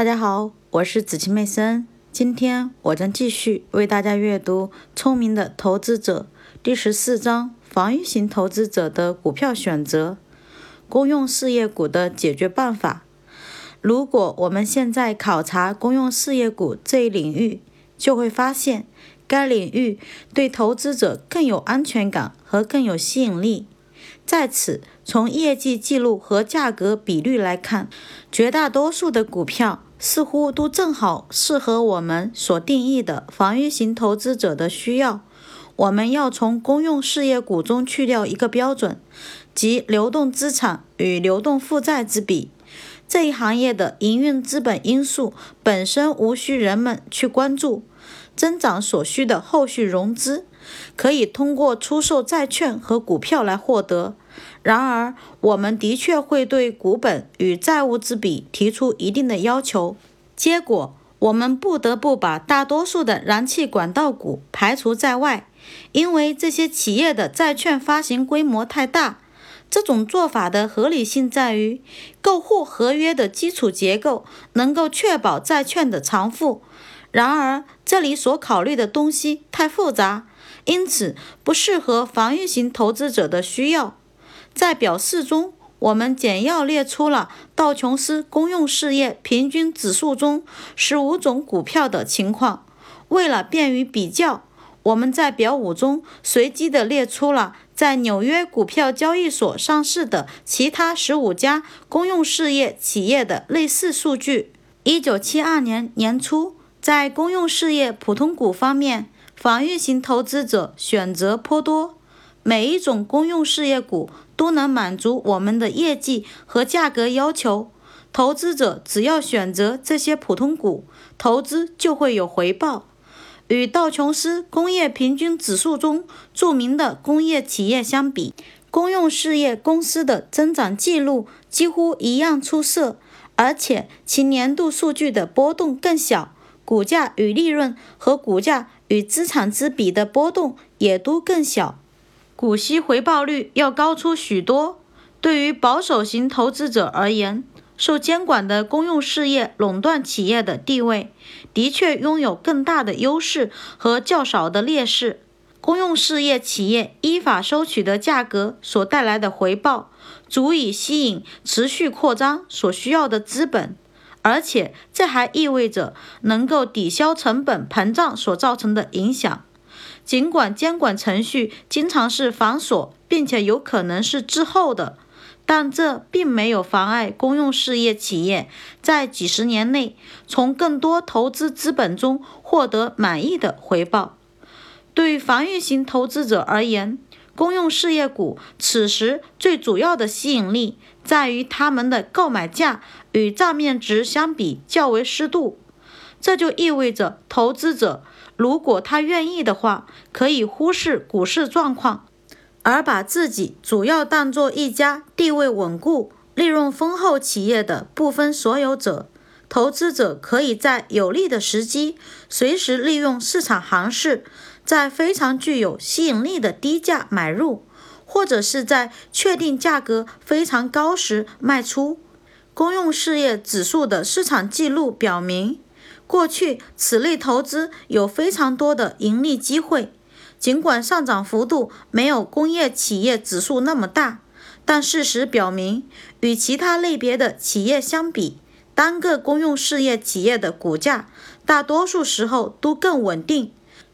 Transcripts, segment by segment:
大家好，我是子晴妹森。今天我将继续为大家阅读《聪明的投资者》第十四章：防御型投资者的股票选择，公用事业股的解决办法。如果我们现在考察公用事业股这一领域，就会发现该领域对投资者更有安全感和更有吸引力。在此，从业绩记录和价格比率来看，绝大多数的股票似乎都正好适合我们所定义的防御型投资者的需要。我们要从公用事业股中去掉一个标准，即流动资产与流动负债之比。这一行业的营运资本因素本身无需人们去关注，增长所需的后续融资可以通过出售债券和股票来获得。然而，我们的确会对股本与债务之比提出一定的要求。结果，我们不得不把大多数的燃气管道股排除在外，因为这些企业的债券发行规模太大。这种做法的合理性在于，购货合约的基础结构能够确保债券的偿付。然而，这里所考虑的东西太复杂，因此不适合防御型投资者的需要。在表四中，我们简要列出了道琼斯公用事业平均指数中十五种股票的情况。为了便于比较，我们在表五中随机地列出了在纽约股票交易所上市的其他十五家公用事业企业的类似数据。一九七二年年初，在公用事业普通股方面，防御型投资者选择颇多。每一种公用事业股都能满足我们的业绩和价格要求。投资者只要选择这些普通股，投资就会有回报。与道琼斯工业平均指数中著名的工业企业相比，公用事业公司的增长记录几乎一样出色，而且其年度数据的波动更小，股价与利润和股价与资产之比的波动也都更小。股息回报率要高出许多。对于保守型投资者而言，受监管的公用事业垄断企业的地位的确拥有更大的优势和较少的劣势。公用事业企业依法收取的价格所带来的回报，足以吸引持续扩张所需要的资本，而且这还意味着能够抵消成本膨胀所造成的影响。尽管监管程序经常是繁琐，并且有可能是滞后的，但这并没有妨碍公用事业企业在几十年内从更多投资资本中获得满意的回报。对防御型投资者而言，公用事业股此时最主要的吸引力在于它们的购买价与账面值相比较为适度。这就意味着，投资者如果他愿意的话，可以忽视股市状况，而把自己主要当做一家地位稳固、利润丰厚企业的部分所有者。投资者可以在有利的时机，随时利用市场行势，在非常具有吸引力的低价买入，或者是在确定价格非常高时卖出。公用事业指数的市场记录表明。过去，此类投资有非常多的盈利机会，尽管上涨幅度没有工业企业指数那么大，但事实表明，与其他类别的企业相比，单个公用事业企业的股价大多数时候都更稳定。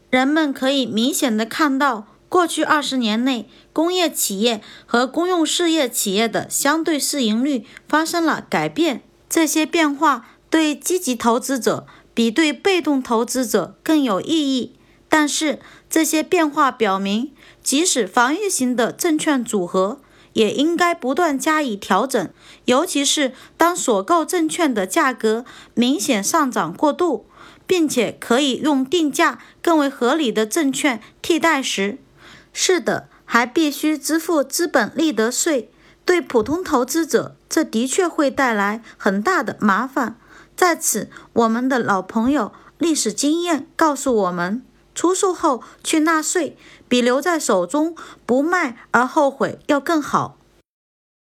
人们可以明显的看到，过去二十年内，工业企业和公用事业企业的相对市盈率发生了改变。这些变化对积极投资者。比对被动投资者更有意义，但是这些变化表明，即使防御型的证券组合也应该不断加以调整，尤其是当所购证券的价格明显上涨过度，并且可以用定价更为合理的证券替代时。是的，还必须支付资本利得税，对普通投资者，这的确会带来很大的麻烦。在此，我们的老朋友历史经验告诉我们，出售后去纳税比留在手中不卖而后悔要更好。